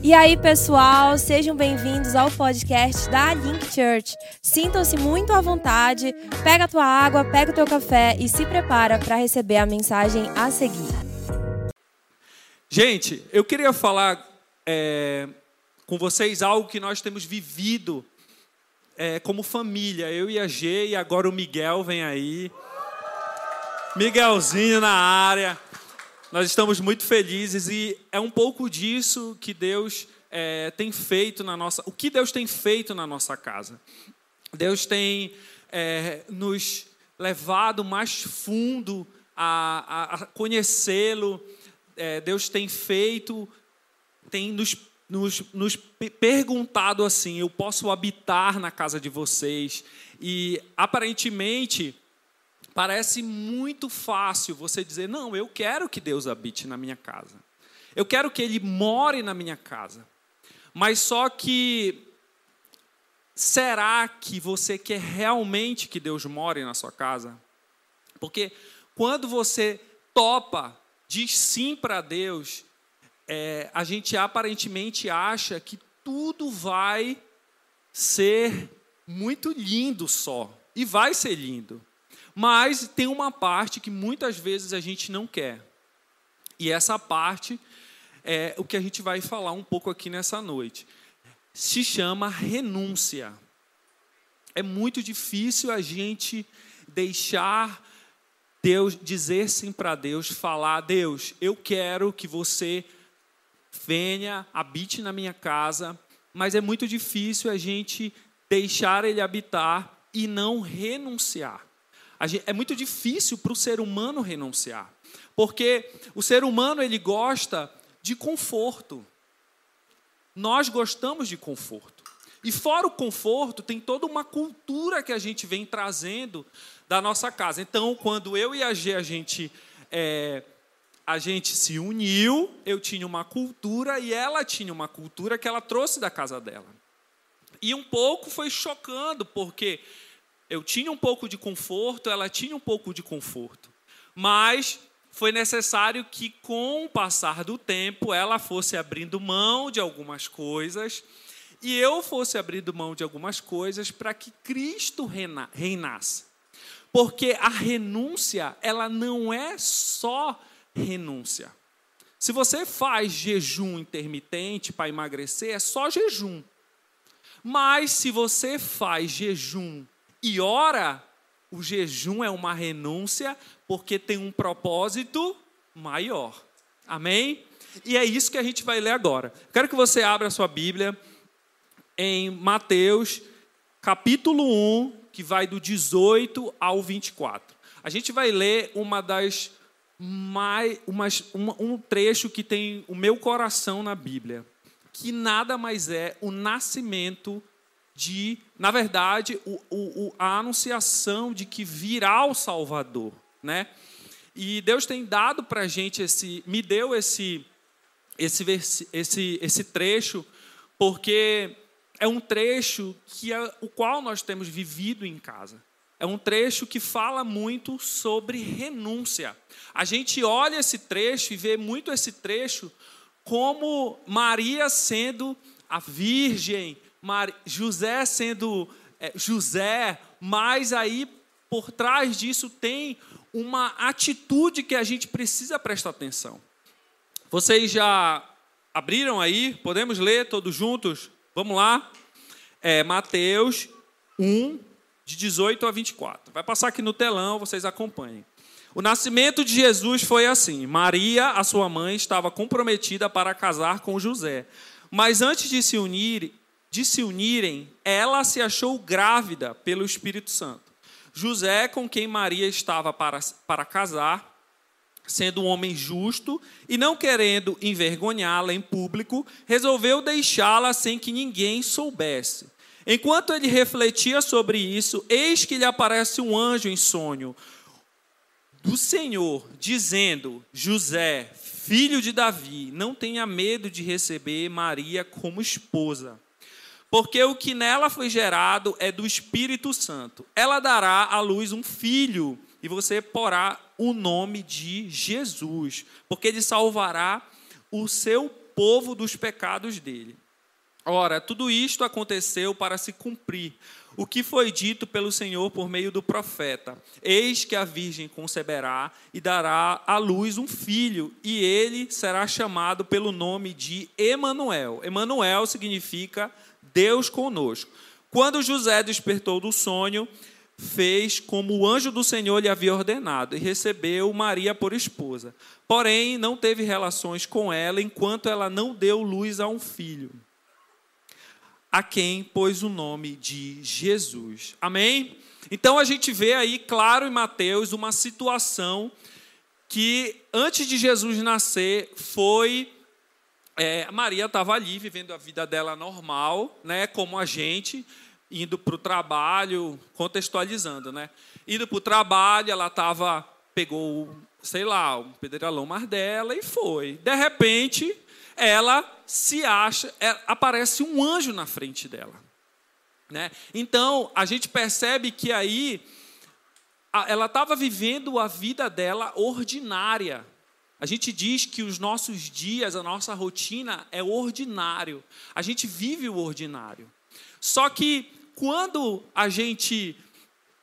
E aí, pessoal, sejam bem-vindos ao podcast da Link Church. Sintam-se muito à vontade, pega a tua água, pega o teu café e se prepara para receber a mensagem a seguir. Gente, eu queria falar é, com vocês algo que nós temos vivido é, como família, eu e a G, e agora o Miguel vem aí. Miguelzinho na área. Nós estamos muito felizes e é um pouco disso que Deus é, tem feito na nossa. O que Deus tem feito na nossa casa? Deus tem é, nos levado mais fundo a, a conhecê-lo. É, Deus tem feito, tem nos, nos, nos perguntado assim: eu posso habitar na casa de vocês? E aparentemente Parece muito fácil você dizer: não, eu quero que Deus habite na minha casa. Eu quero que Ele more na minha casa. Mas só que, será que você quer realmente que Deus more na sua casa? Porque quando você topa, diz sim para Deus, é, a gente aparentemente acha que tudo vai ser muito lindo só. E vai ser lindo. Mas tem uma parte que muitas vezes a gente não quer. E essa parte é o que a gente vai falar um pouco aqui nessa noite. Se chama renúncia. É muito difícil a gente deixar Deus dizer sim para Deus, falar: Deus, eu quero que você venha, habite na minha casa, mas é muito difícil a gente deixar Ele habitar e não renunciar é muito difícil para o ser humano renunciar, porque o ser humano ele gosta de conforto. Nós gostamos de conforto. E fora o conforto, tem toda uma cultura que a gente vem trazendo da nossa casa. Então, quando eu e a G a gente é, a gente se uniu, eu tinha uma cultura e ela tinha uma cultura que ela trouxe da casa dela. E um pouco foi chocando, porque eu tinha um pouco de conforto, ela tinha um pouco de conforto. Mas foi necessário que, com o passar do tempo, ela fosse abrindo mão de algumas coisas e eu fosse abrindo mão de algumas coisas para que Cristo reinasse. Porque a renúncia, ela não é só renúncia. Se você faz jejum intermitente para emagrecer, é só jejum. Mas se você faz jejum e ora, o jejum é uma renúncia porque tem um propósito maior. Amém? E é isso que a gente vai ler agora. Quero que você abra a sua Bíblia em Mateus, capítulo 1, que vai do 18 ao 24. A gente vai ler uma das mais, umas, um, um trecho que tem o meu coração na Bíblia, que nada mais é o nascimento de, na verdade, o, o, a anunciação de que virá o Salvador, né? E Deus tem dado para a gente esse, me deu esse, esse, esse, esse trecho, porque é um trecho que é o qual nós temos vivido em casa. É um trecho que fala muito sobre renúncia. A gente olha esse trecho e vê muito esse trecho como Maria sendo a virgem, José sendo é, José, mas aí por trás disso tem uma atitude que a gente precisa prestar atenção. Vocês já abriram aí? Podemos ler todos juntos? Vamos lá? É, Mateus 1, de 18 a 24. Vai passar aqui no telão, vocês acompanhem. O nascimento de Jesus foi assim: Maria, a sua mãe, estava comprometida para casar com José. Mas antes de se unir, de se unirem, ela se achou grávida pelo Espírito Santo. José, com quem Maria estava para, para casar, sendo um homem justo e não querendo envergonhá-la em público, resolveu deixá-la sem que ninguém soubesse. Enquanto ele refletia sobre isso, eis que lhe aparece um anjo em sonho do Senhor, dizendo: José, filho de Davi, não tenha medo de receber Maria como esposa porque o que nela foi gerado é do Espírito Santo. Ela dará à luz um filho, e você porá o nome de Jesus, porque ele salvará o seu povo dos pecados dele. Ora, tudo isto aconteceu para se cumprir o que foi dito pelo Senhor por meio do profeta: Eis que a virgem conceberá e dará à luz um filho, e ele será chamado pelo nome de Emanuel. Emanuel significa Deus conosco. Quando José despertou do sonho, fez como o anjo do Senhor lhe havia ordenado e recebeu Maria por esposa. Porém, não teve relações com ela enquanto ela não deu luz a um filho a quem pôs o nome de Jesus. Amém? Então a gente vê aí, claro, em Mateus, uma situação que antes de Jesus nascer foi. É, Maria estava ali vivendo a vida dela normal, né, como a gente, indo para o trabalho, contextualizando, né? Indo para o trabalho, ela estava, pegou, sei lá, um pedreirão mais dela e foi. De repente, ela se acha, é, aparece um anjo na frente dela. Né? Então, a gente percebe que aí ela estava vivendo a vida dela ordinária. A gente diz que os nossos dias, a nossa rotina é ordinário. A gente vive o ordinário. Só que quando a gente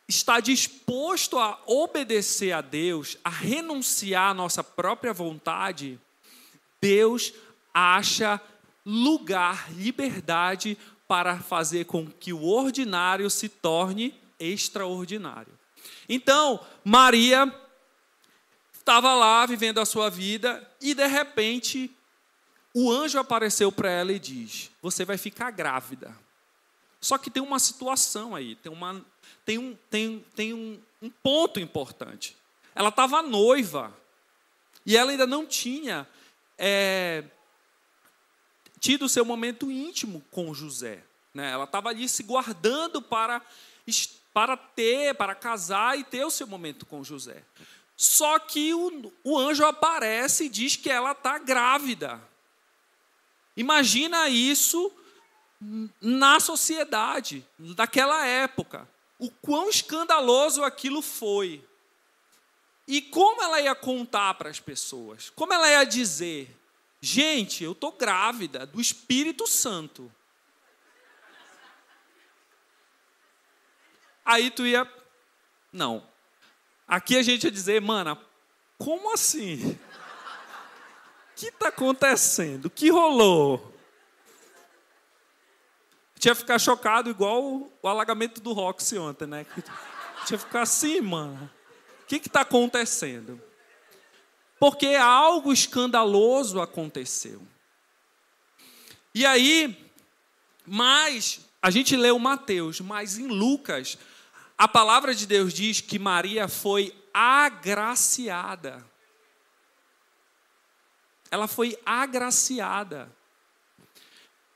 está disposto a obedecer a Deus, a renunciar à nossa própria vontade, Deus acha lugar, liberdade para fazer com que o ordinário se torne extraordinário. Então, Maria estava lá vivendo a sua vida e de repente o anjo apareceu para ela e diz: Você vai ficar grávida. Só que tem uma situação aí, tem, uma, tem, um, tem, tem um, um ponto importante. Ela estava noiva e ela ainda não tinha é, tido o seu momento íntimo com José. Né? Ela estava ali se guardando para, para ter, para casar e ter o seu momento com José. Só que o, o anjo aparece e diz que ela está grávida. Imagina isso na sociedade daquela época. O quão escandaloso aquilo foi. E como ela ia contar para as pessoas? Como ela ia dizer? Gente, eu estou grávida do Espírito Santo. Aí tu ia. Não. Aqui a gente ia dizer, mana, como assim? O que está acontecendo? O que rolou? Tinha ficar chocado igual o, alagamento do Roxy ontem, né? Tinha ficar assim, mano. O que está acontecendo? porque algo escandaloso aconteceu. E aí, mas a gente leu Mateus, mas em Lucas, a palavra de Deus diz que Maria foi agraciada. Ela foi agraciada.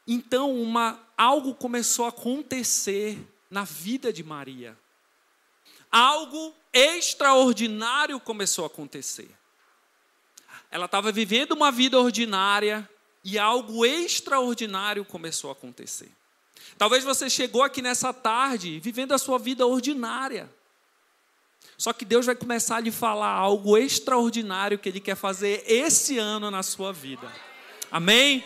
Então, uma, algo começou a acontecer na vida de Maria. Algo extraordinário começou a acontecer. Ela estava vivendo uma vida ordinária e algo extraordinário começou a acontecer. Talvez você chegou aqui nessa tarde vivendo a sua vida ordinária. Só que Deus vai começar a lhe falar algo extraordinário que Ele quer fazer esse ano na sua vida. Amém?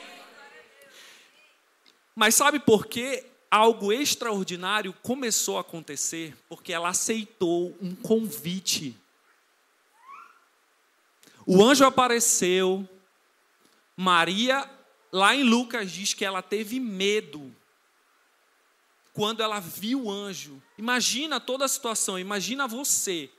Mas sabe por que algo extraordinário começou a acontecer? Porque ela aceitou um convite o anjo apareceu. Maria, lá em Lucas, diz que ela teve medo quando ela viu o anjo. Imagina toda a situação, imagina você,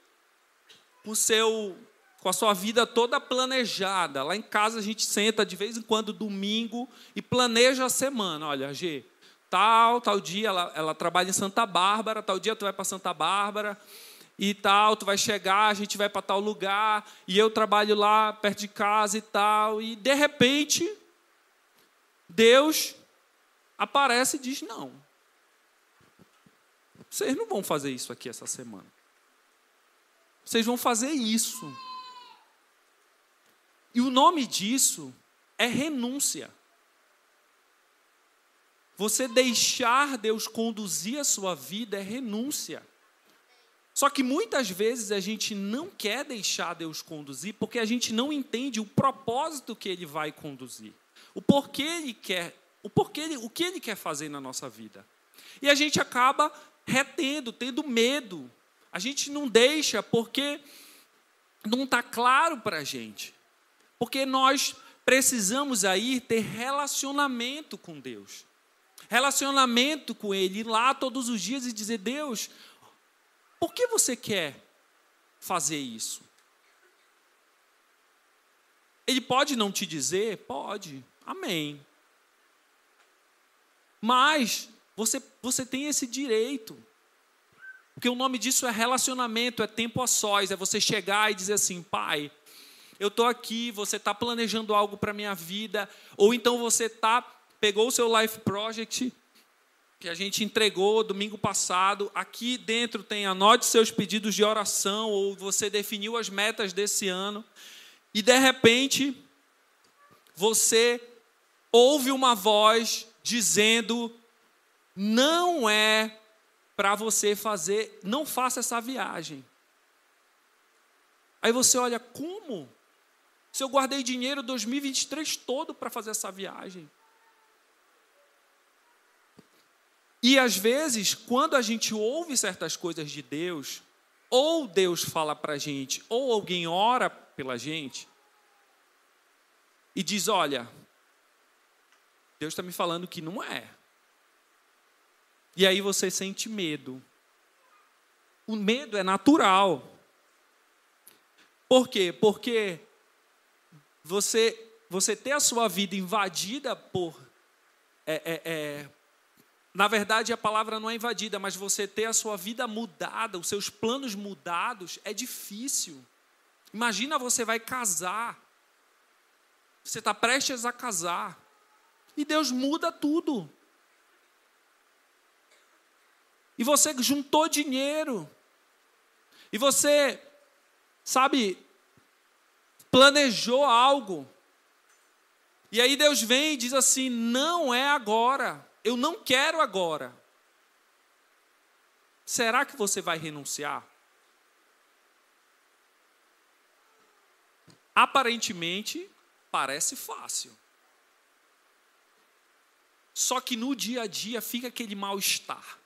com, seu, com a sua vida toda planejada. Lá em casa a gente senta de vez em quando, domingo, e planeja a semana. Olha, G, tal, tal dia ela, ela trabalha em Santa Bárbara, tal dia tu vai para Santa Bárbara e tal, tu vai chegar, a gente vai para tal lugar, e eu trabalho lá perto de casa e tal, e de repente Deus aparece e diz: "Não. Vocês não vão fazer isso aqui essa semana. Vocês vão fazer isso." E o nome disso é renúncia. Você deixar Deus conduzir a sua vida é renúncia. Só que muitas vezes a gente não quer deixar Deus conduzir porque a gente não entende o propósito que Ele vai conduzir. o porquê ele quer, o porquê ele, o que ele quer fazer na nossa vida. E a gente acaba retendo, tendo medo. A gente não deixa porque não está claro para a gente. Porque nós precisamos aí ter relacionamento com Deus. Relacionamento com Ele, ir lá todos os dias e dizer: Deus, por que você quer fazer isso? Ele pode não te dizer? Pode. Amém. Mas você, você tem esse direito. Porque o nome disso é relacionamento, é tempo a sós, é você chegar e dizer assim, pai, eu estou aqui, você está planejando algo para a minha vida, ou então você tá, pegou o seu Life Project, que a gente entregou domingo passado, aqui dentro tem anote seus pedidos de oração, ou você definiu as metas desse ano, e de repente você ouve uma voz dizendo: não é para você fazer, não faça essa viagem. Aí você olha, como? Se eu guardei dinheiro 2023 todo para fazer essa viagem. E às vezes, quando a gente ouve certas coisas de Deus, ou Deus fala para a gente, ou alguém ora pela gente, e diz: Olha, Deus está me falando que não é. E aí você sente medo. O medo é natural. Por quê? Porque você, você ter a sua vida invadida por. É, é, é, na verdade, a palavra não é invadida, mas você ter a sua vida mudada, os seus planos mudados, é difícil. Imagina você vai casar. Você está prestes a casar. E Deus muda tudo. E você juntou dinheiro. E você, sabe, planejou algo. E aí Deus vem e diz assim: não é agora. Eu não quero agora. Será que você vai renunciar? Aparentemente, parece fácil. Só que no dia a dia fica aquele mal-estar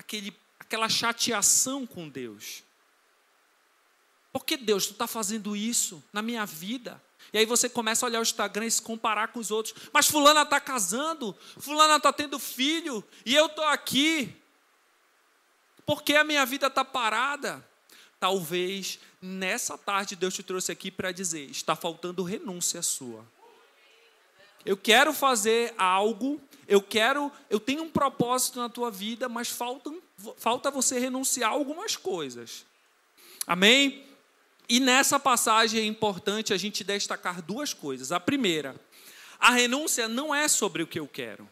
aquele, aquela chateação com Deus. Por que Deus, tu está fazendo isso na minha vida? E aí você começa a olhar o Instagram e se comparar com os outros. Mas fulana está casando, fulana está tendo filho, e eu estou aqui. Por que a minha vida está parada? Talvez nessa tarde Deus te trouxe aqui para dizer: está faltando renúncia sua. Eu quero fazer algo, eu quero, eu tenho um propósito na tua vida, mas falta, falta você renunciar a algumas coisas. Amém? E nessa passagem é importante a gente destacar duas coisas. A primeira, a renúncia não é sobre o que eu quero,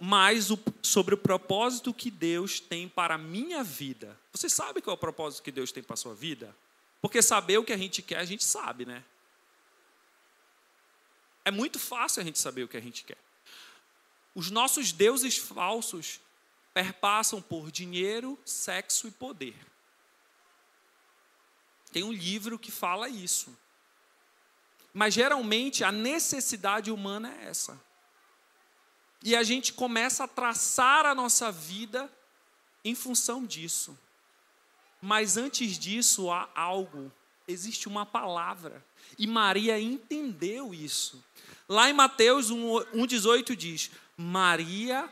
mas sobre o propósito que Deus tem para a minha vida. Você sabe qual é o propósito que Deus tem para a sua vida? Porque saber o que a gente quer, a gente sabe, né? É muito fácil a gente saber o que a gente quer. Os nossos deuses falsos perpassam por dinheiro, sexo e poder. Tem um livro que fala isso. Mas geralmente a necessidade humana é essa. E a gente começa a traçar a nossa vida em função disso. Mas antes disso há algo, existe uma palavra. E Maria entendeu isso. Lá em Mateus 1,18 diz: Maria,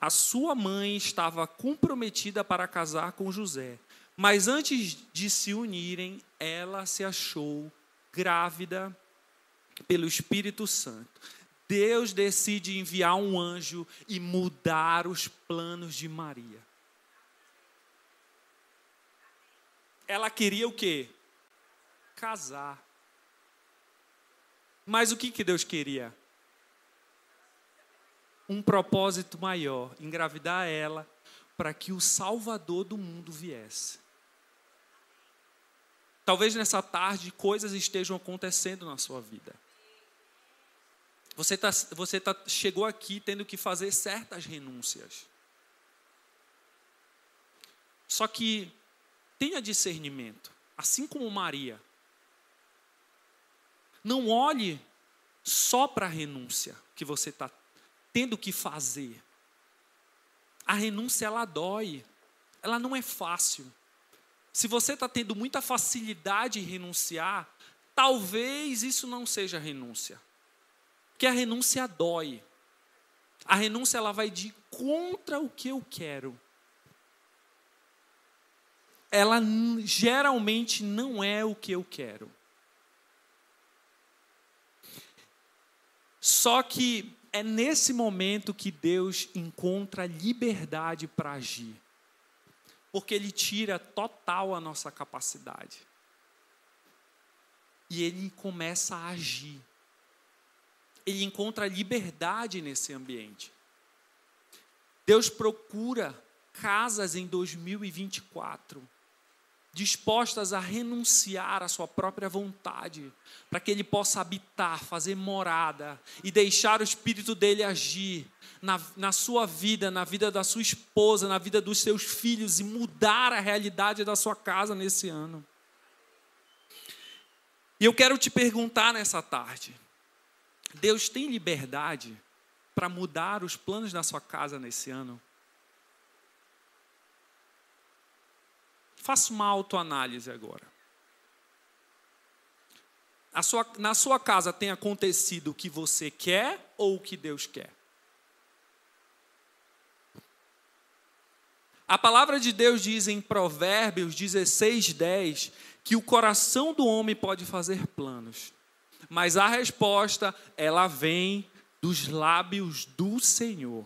a sua mãe, estava comprometida para casar com José. Mas antes de se unirem, ela se achou grávida pelo Espírito Santo. Deus decide enviar um anjo e mudar os planos de Maria. Ela queria o quê? Casar. Mas o que, que Deus queria? Um propósito maior, engravidar ela para que o Salvador do mundo viesse. Talvez nessa tarde coisas estejam acontecendo na sua vida. Você, tá, você tá, chegou aqui tendo que fazer certas renúncias. Só que tenha discernimento, assim como Maria. Não olhe só para a renúncia que você está tendo que fazer. A renúncia ela dói, ela não é fácil. Se você está tendo muita facilidade em renunciar, talvez isso não seja renúncia. Porque a renúncia dói. A renúncia ela vai de contra o que eu quero. Ela geralmente não é o que eu quero. Só que é nesse momento que Deus encontra liberdade para agir. Porque Ele tira total a nossa capacidade. E Ele começa a agir. Ele encontra liberdade nesse ambiente. Deus procura casas em 2024 dispostas a renunciar à sua própria vontade, para que ele possa habitar, fazer morada e deixar o Espírito dele agir na, na sua vida, na vida da sua esposa, na vida dos seus filhos e mudar a realidade da sua casa nesse ano. E eu quero te perguntar nessa tarde: Deus tem liberdade para mudar os planos da sua casa nesse ano? Faça uma autoanálise agora. Sua, na sua casa tem acontecido o que você quer ou o que Deus quer? A palavra de Deus diz em Provérbios 16, 10 que o coração do homem pode fazer planos, mas a resposta, ela vem dos lábios do Senhor.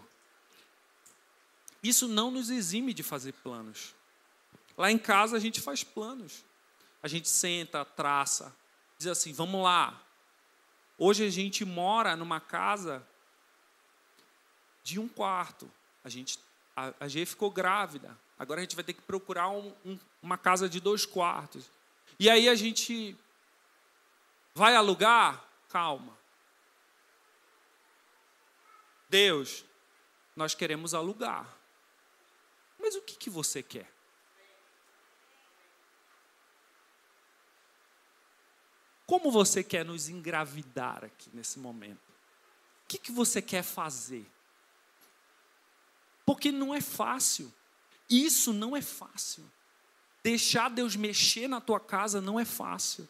Isso não nos exime de fazer planos. Lá em casa a gente faz planos. A gente senta, traça, diz assim: vamos lá. Hoje a gente mora numa casa de um quarto. A gente, a, a ficou grávida. Agora a gente vai ter que procurar um, um, uma casa de dois quartos. E aí a gente vai alugar? Calma. Deus, nós queremos alugar. Mas o que, que você quer? Como você quer nos engravidar aqui nesse momento? O que, que você quer fazer? Porque não é fácil. Isso não é fácil. Deixar Deus mexer na tua casa não é fácil.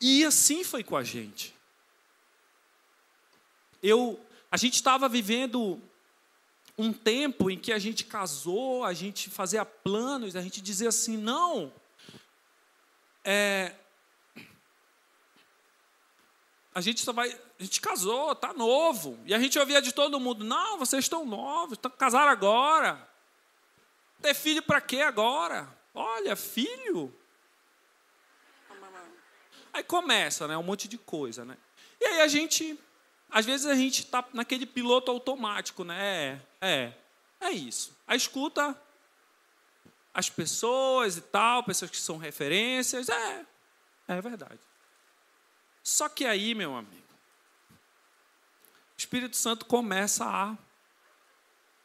E assim foi com a gente. Eu, a gente estava vivendo um tempo em que a gente casou, a gente fazia planos, a gente dizia assim: não, é, a gente só vai. A gente casou, tá novo. E a gente ouvia de todo mundo: não, vocês estão novos, estão casaram agora. Ter filho para quê agora? Olha, filho. Aí começa, né? Um monte de coisa, né? E aí a gente, às vezes a gente está naquele piloto automático, né? É, é, é isso. A escuta as pessoas e tal, pessoas que são referências. É, é verdade. Só que aí, meu amigo, o Espírito Santo começa a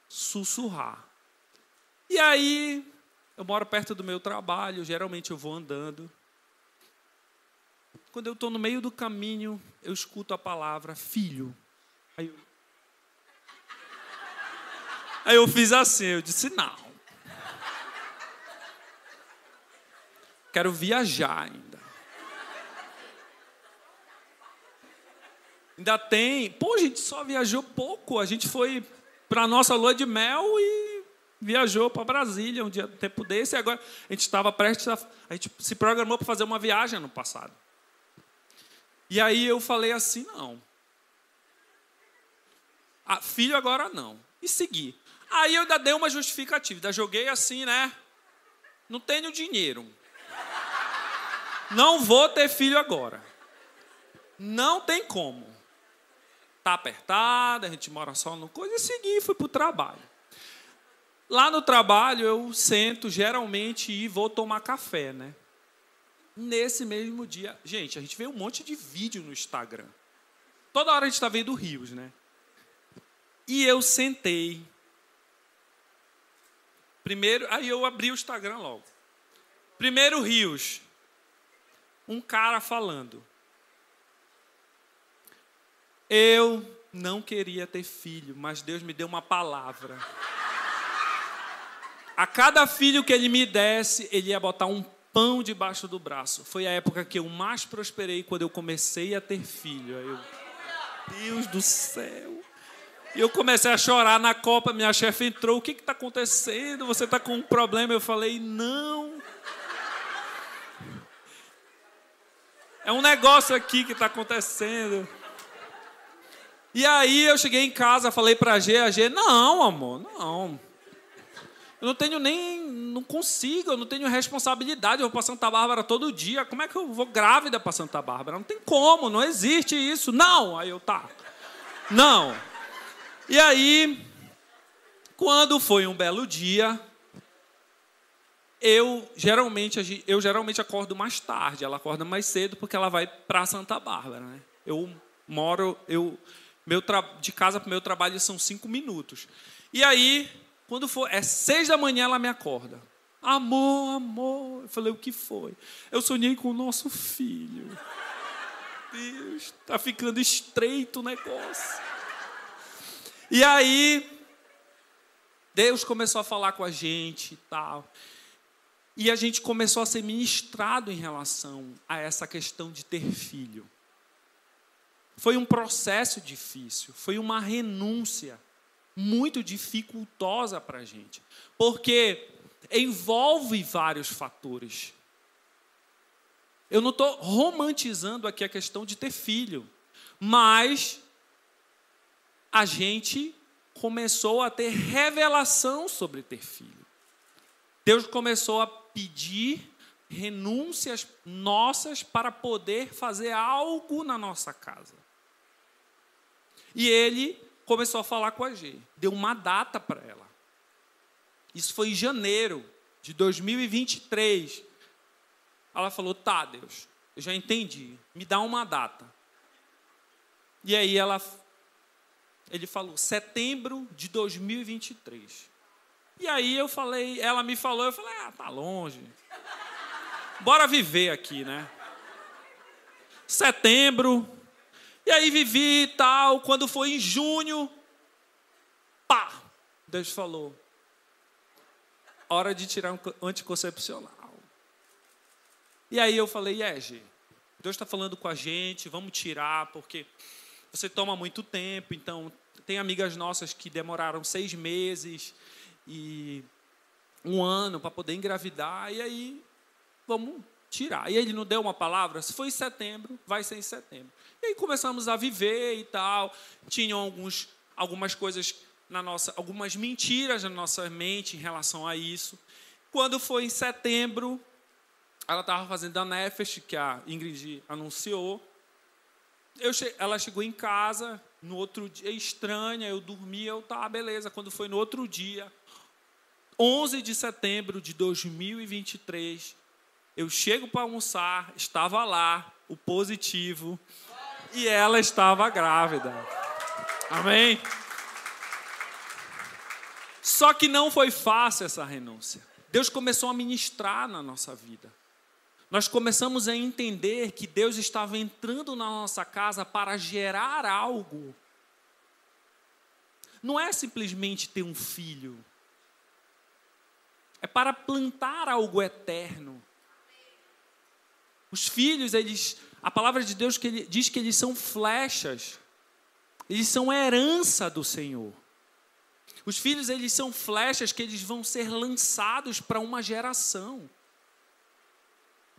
sussurrar. E aí, eu moro perto do meu trabalho, geralmente eu vou andando. Quando eu estou no meio do caminho, eu escuto a palavra filho. Aí eu, aí eu fiz assim, eu disse, não. Quero viajar ainda. Ainda tem. Pô, a gente só viajou pouco. A gente foi para a nossa lua de mel e viajou para Brasília um dia, um tempo desse. E agora a gente estava prestes a. A gente se programou para fazer uma viagem no passado. E aí eu falei assim: não. Ah, filho agora não. E segui. Aí eu ainda dei uma justificativa. Ainda joguei assim, né? Não tenho dinheiro. Não vou ter filho agora. Não tem como. Tá apertada, a gente mora só no coisa e segui, fui para o trabalho. Lá no trabalho eu sento geralmente e vou tomar café, né? Nesse mesmo dia, gente, a gente vê um monte de vídeo no Instagram. Toda hora a gente está vendo rios, né? E eu sentei. Primeiro, aí eu abri o Instagram logo. Primeiro rios um cara falando. Eu não queria ter filho, mas Deus me deu uma palavra. A cada filho que ele me desse, ele ia botar um pão debaixo do braço. Foi a época que eu mais prosperei quando eu comecei a ter filho. Aí eu, Deus do céu. E eu comecei a chorar na Copa. Minha chefe entrou: O que está acontecendo? Você está com um problema? Eu falei: Não. É um negócio aqui que está acontecendo. E aí eu cheguei em casa, falei para a G, a G, não, amor, não. Eu não tenho nem, não consigo, eu não tenho responsabilidade, eu vou para Santa Bárbara todo dia. Como é que eu vou grávida para Santa Bárbara? Não tem como, não existe isso. Não, aí eu tá. Não. E aí, quando foi um belo dia, eu geralmente eu geralmente acordo mais tarde, ela acorda mais cedo porque ela vai para Santa Bárbara, né? Eu moro, eu meu de casa para o meu trabalho são cinco minutos. E aí quando for, é seis da manhã, ela me acorda. Amor, amor. Eu falei, o que foi? Eu sonhei com o nosso filho. Deus, está ficando estreito o negócio. E aí, Deus começou a falar com a gente e tal. E a gente começou a ser ministrado em relação a essa questão de ter filho. Foi um processo difícil, foi uma renúncia muito dificultosa para a gente, porque envolve vários fatores. Eu não estou romantizando aqui a questão de ter filho, mas a gente começou a ter revelação sobre ter filho. Deus começou a pedir renúncias nossas para poder fazer algo na nossa casa. E Ele começou a falar com a G. Deu uma data para ela. Isso foi em janeiro de 2023. Ela falou: Tá, Deus, eu já entendi. Me dá uma data. E aí ela, ele falou: setembro de 2023. E aí eu falei, ela me falou, eu falei: Ah, tá longe. Bora viver aqui, né? Setembro, e aí vivi e tal. Quando foi em junho, pá, Deus falou: hora de tirar um anticoncepcional. E aí eu falei: é, G, Deus está falando com a gente, vamos tirar, porque você toma muito tempo. Então, tem amigas nossas que demoraram seis meses e um ano para poder engravidar. E aí, vamos tirar. E ele não deu uma palavra, se foi em setembro, vai ser em setembro. E aí começamos a viver e tal. Tinham alguns, algumas coisas na nossa, algumas mentiras na nossa mente em relação a isso. Quando foi em setembro, ela estava fazendo a Nefesh, que a Ingrid anunciou. Eu che... ela chegou em casa, no outro dia, estranha, eu dormia, eu tá, beleza. Quando foi no outro dia, 11 de setembro de 2023, eu chego para almoçar, estava lá o positivo e ela estava grávida. Amém? Só que não foi fácil essa renúncia. Deus começou a ministrar na nossa vida. Nós começamos a entender que Deus estava entrando na nossa casa para gerar algo. Não é simplesmente ter um filho. É para plantar algo eterno. Os filhos, eles, a palavra de Deus que ele, diz que eles são flechas. Eles são herança do Senhor. Os filhos, eles são flechas que eles vão ser lançados para uma geração.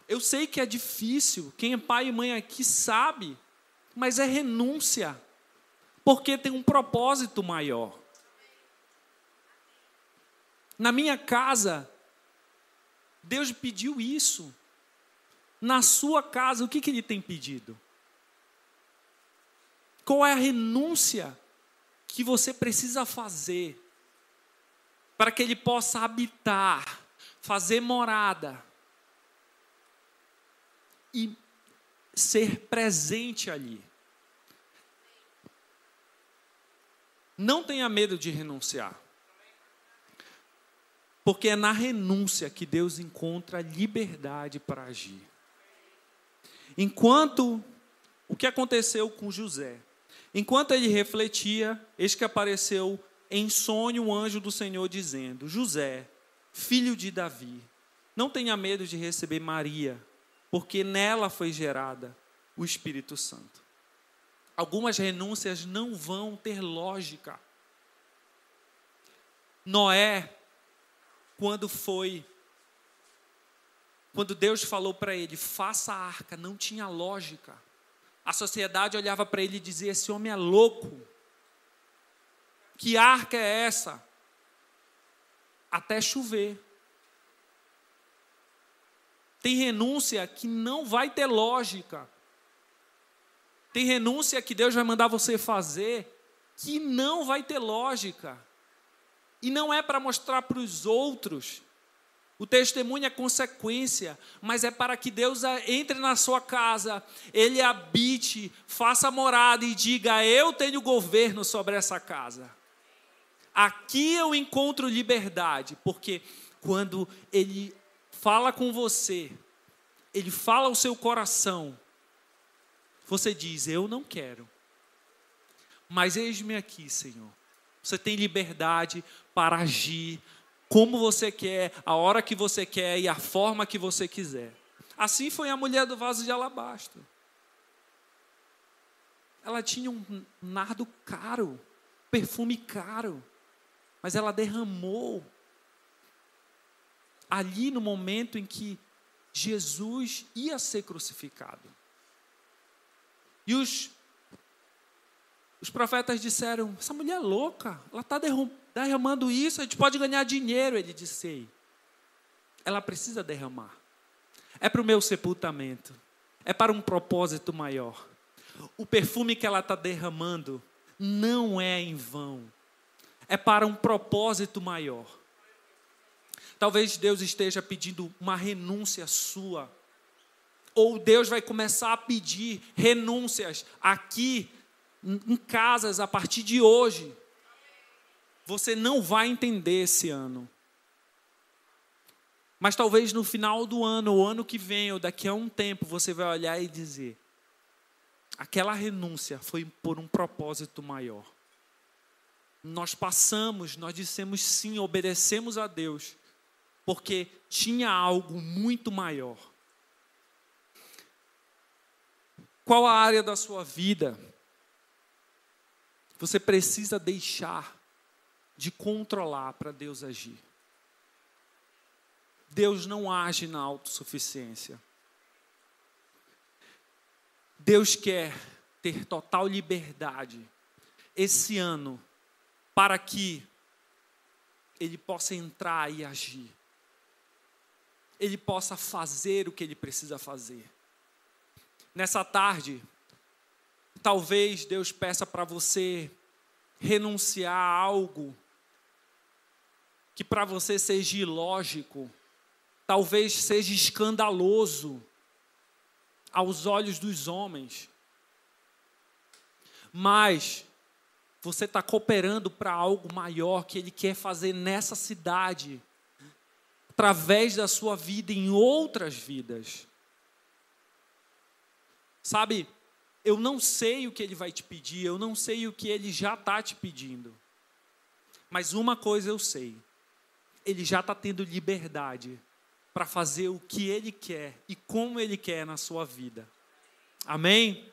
Eu sei que é difícil, quem é pai e mãe aqui sabe, mas é renúncia, porque tem um propósito maior. Na minha casa, Deus pediu isso na sua casa, o que, que ele tem pedido? Qual é a renúncia que você precisa fazer para que ele possa habitar, fazer morada e ser presente ali? Não tenha medo de renunciar. Porque é na renúncia que Deus encontra liberdade para agir. Enquanto o que aconteceu com José? Enquanto ele refletia, eis que apareceu em sonho um anjo do Senhor dizendo: José, filho de Davi, não tenha medo de receber Maria, porque nela foi gerada o Espírito Santo. Algumas renúncias não vão ter lógica. Noé, quando foi, quando Deus falou para ele, faça a arca, não tinha lógica. A sociedade olhava para ele e dizia: esse homem é louco. Que arca é essa? Até chover. Tem renúncia que não vai ter lógica. Tem renúncia que Deus vai mandar você fazer que não vai ter lógica. E não é para mostrar para os outros. O testemunho é consequência, mas é para que Deus entre na sua casa, Ele habite, faça morada e diga: Eu tenho governo sobre essa casa. Aqui eu encontro liberdade, porque quando Ele fala com você, Ele fala ao seu coração, você diz: Eu não quero. Mas eis-me aqui, Senhor. Você tem liberdade para agir como você quer, a hora que você quer e a forma que você quiser. Assim foi a mulher do vaso de alabastro. Ela tinha um nardo caro, perfume caro, mas ela derramou ali no momento em que Jesus ia ser crucificado. E os, os profetas disseram: essa mulher é louca, ela está derramando isso, a gente pode ganhar dinheiro. Ele disse: ela precisa derramar. É para o meu sepultamento, é para um propósito maior. O perfume que ela está derramando não é em vão, é para um propósito maior. Talvez Deus esteja pedindo uma renúncia sua ou Deus vai começar a pedir renúncias aqui em casas a partir de hoje. Você não vai entender esse ano. Mas talvez no final do ano, ou ano que vem, ou daqui a um tempo, você vai olhar e dizer: aquela renúncia foi por um propósito maior. Nós passamos, nós dissemos sim, obedecemos a Deus, porque tinha algo muito maior. Qual a área da sua vida você precisa deixar de controlar para Deus agir? Deus não age na autossuficiência. Deus quer ter total liberdade esse ano para que Ele possa entrar e agir. Ele possa fazer o que Ele precisa fazer. Nessa tarde, talvez Deus peça para você renunciar a algo que para você seja ilógico, talvez seja escandaloso aos olhos dos homens. Mas você está cooperando para algo maior que Ele quer fazer nessa cidade, através da sua vida em outras vidas. Sabe, eu não sei o que ele vai te pedir, eu não sei o que ele já está te pedindo. Mas uma coisa eu sei: ele já está tendo liberdade para fazer o que ele quer e como ele quer na sua vida. Amém?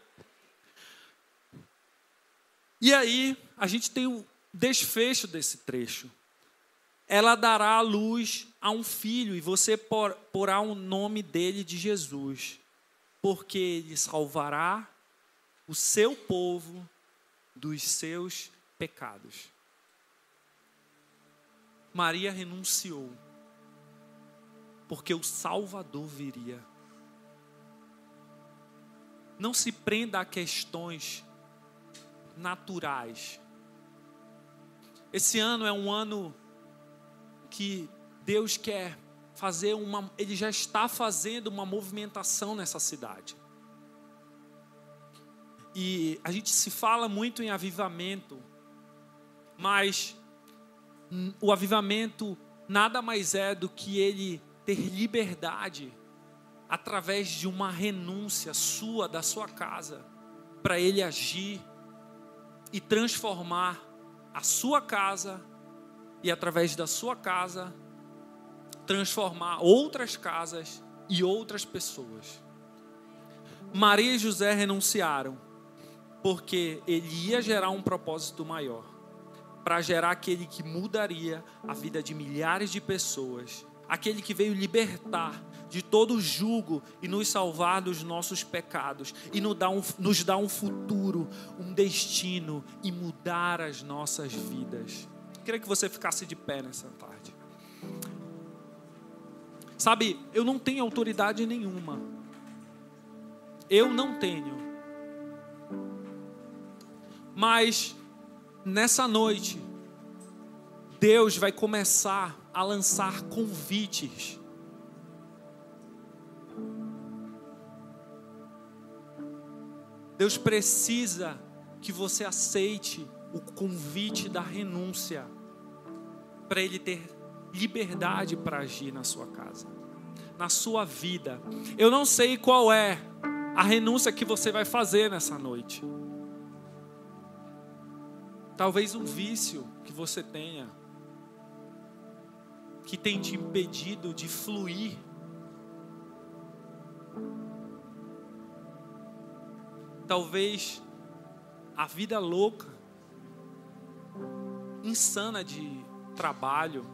E aí, a gente tem o desfecho desse trecho. Ela dará a luz a um filho e você porá o nome dele de Jesus porque ele salvará o seu povo dos seus pecados. Maria renunciou, porque o Salvador viria. Não se prenda a questões naturais. Esse ano é um ano que Deus quer fazer uma, ele já está fazendo uma movimentação nessa cidade. E a gente se fala muito em avivamento, mas o avivamento nada mais é do que ele ter liberdade através de uma renúncia sua, da sua casa, para ele agir. e transformar a sua casa e através da sua casa transformar outras casas e outras pessoas. Maria e José renunciaram porque ele ia gerar um propósito maior para gerar aquele que mudaria a vida de milhares de pessoas, aquele que veio libertar de todo jugo e nos salvar dos nossos pecados e nos dar um, nos dar um futuro, um destino e mudar as nossas vidas. Eu queria que você ficasse de pé nessa tarde. Sabe, eu não tenho autoridade nenhuma. Eu não tenho. Mas nessa noite, Deus vai começar a lançar convites. Deus precisa que você aceite o convite da renúncia para Ele ter liberdade para agir na sua casa, na sua vida. Eu não sei qual é a renúncia que você vai fazer nessa noite. Talvez um vício que você tenha, que tem te impedido de fluir. Talvez a vida louca, insana de trabalho,